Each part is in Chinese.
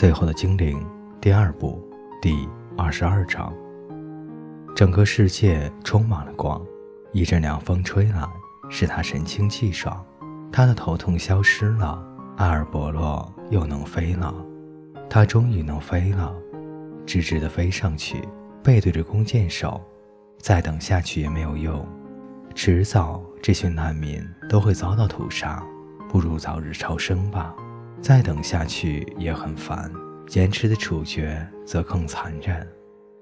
最后的精灵第二部第二十二章。整个世界充满了光，一阵凉风吹来，使他神清气爽。他的头痛消失了，阿尔伯洛又能飞了。他终于能飞了，直直地飞上去，背对着弓箭手。再等下去也没有用，迟早这群难民都会遭到屠杀，不如早日超生吧。再等下去也很烦，坚持的处决则更残忍。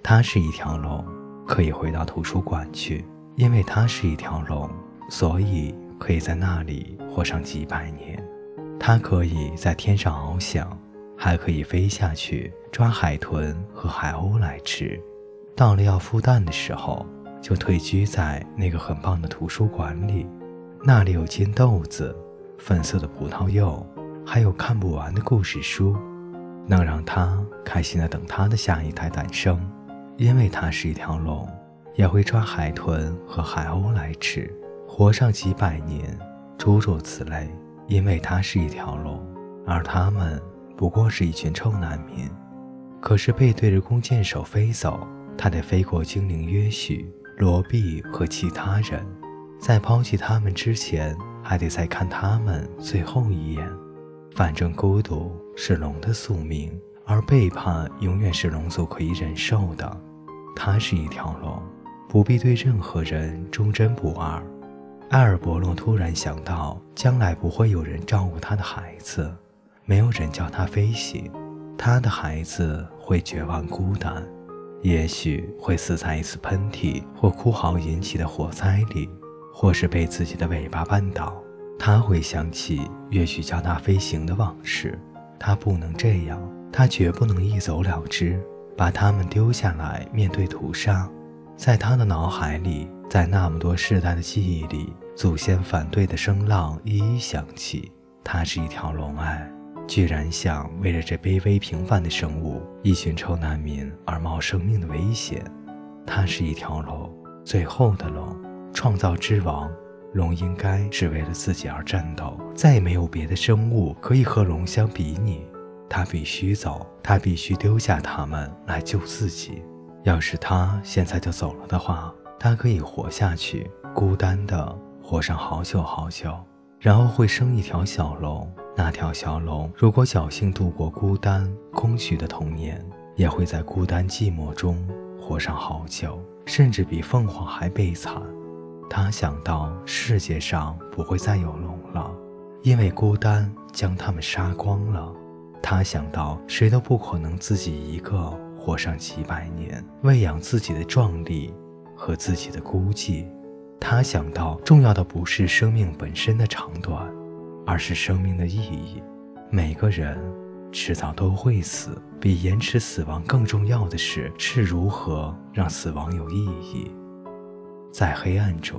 它是一条龙，可以回到图书馆去，因为它是一条龙，所以可以在那里活上几百年。它可以在天上翱翔，还可以飞下去抓海豚和海鸥来吃。到了要孵蛋的时候，就退居在那个很棒的图书馆里，那里有金豆子、粉色的葡萄柚。还有看不完的故事书，能让他开心的等他的下一代诞生，因为他是一条龙，也会抓海豚和海鸥来吃，活上几百年，诸如此类。因为他是一条龙，而他们不过是一群臭难民。可是背对着弓箭手飞走，他得飞过精灵约许、罗毕和其他人，在抛弃他们之前，还得再看他们最后一眼。反正孤独是龙的宿命，而背叛永远是龙族可以忍受的。它是一条龙，不必对任何人忠贞不二。埃尔伯洛突然想到，将来不会有人照顾他的孩子，没有人教他飞行，他的孩子会绝望孤单，也许会死在一次喷嚏或哭嚎引起的火灾里，或是被自己的尾巴绊倒。他会想起约许教他飞行的往事，他不能这样，他绝不能一走了之，把他们丢下来面对屠杀。在他的脑海里，在那么多世代的记忆里，祖先反对的声浪一一响起。他是一条龙，哎，居然想为了这卑微平凡的生物，一群臭难民而冒生命的危险。他是一条龙，最后的龙，创造之王。龙应该是为了自己而战斗，再也没有别的生物可以和龙相比拟。他必须走，他必须丢下他们来救自己。要是他现在就走了的话，他可以活下去，孤单的活上好久好久，然后会生一条小龙。那条小龙如果侥幸度过孤单空虚的童年，也会在孤单寂寞中活上好久，甚至比凤凰还悲惨。他想到世界上不会再有龙了，因为孤单将他们杀光了。他想到谁都不可能自己一个活上几百年，喂养自己的壮丽和自己的孤寂。他想到重要的不是生命本身的长短，而是生命的意义。每个人迟早都会死，比延迟死亡更重要的是是如何让死亡有意义。在黑暗中，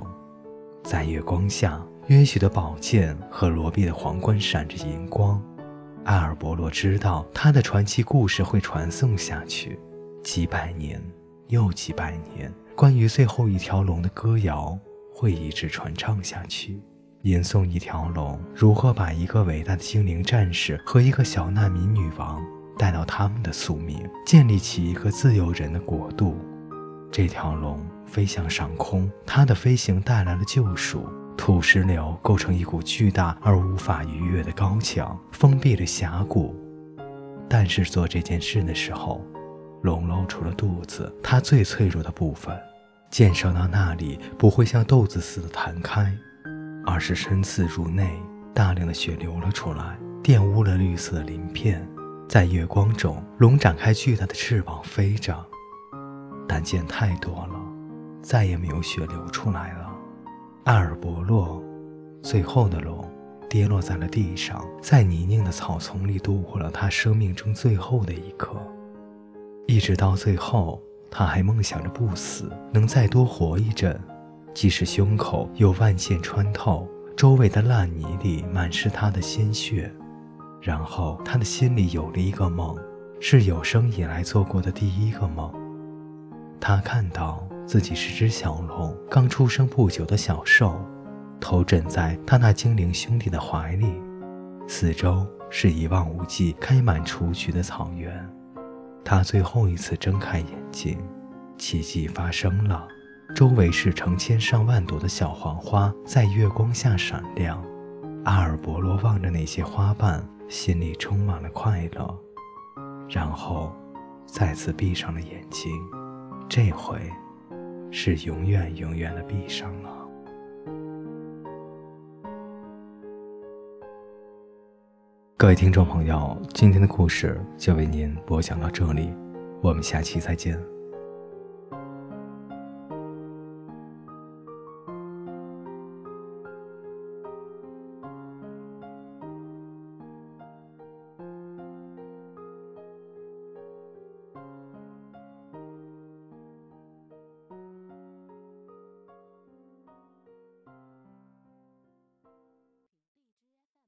在月光下，约许的宝剑和罗毕的皇冠闪着银光。艾尔伯罗知道，他的传奇故事会传颂下去，几百年又几百年，关于最后一条龙的歌谣会一直传唱下去，吟诵一条龙如何把一个伟大的精灵战士和一个小难民女王带到他们的宿命，建立起一个自由人的国度。这条龙。飞向上空，它的飞行带来了救赎。土石流构成一股巨大而无法逾越的高墙，封闭了峡谷。但是做这件事的时候，龙露出了肚子，它最脆弱的部分。箭射到那里不会像豆子似的弹开，而是深刺入内，大量的血流了出来，玷污了绿色的鳞片。在月光中，龙展开巨大的翅膀飞着，但箭太多了。再也没有血流出来了。阿尔伯洛，最后的龙，跌落在了地上，在泥泞的草丛里度过了他生命中最后的一刻。一直到最后，他还梦想着不死，能再多活一阵，即使胸口有万箭穿透，周围的烂泥里满是他的鲜血。然后，他的心里有了一个梦，是有生以来做过的第一个梦。他看到。自己是只小龙，刚出生不久的小兽，头枕在他那精灵兄弟的怀里。四周是一望无际、开满雏菊的草原。他最后一次睁开眼睛，奇迹发生了，周围是成千上万朵的小黄花在月光下闪亮。阿尔伯罗望着那些花瓣，心里充满了快乐，然后再次闭上了眼睛。这回是永远永远的闭上了。各位听众朋友，今天的故事就为您播讲到这里，我们下期再见。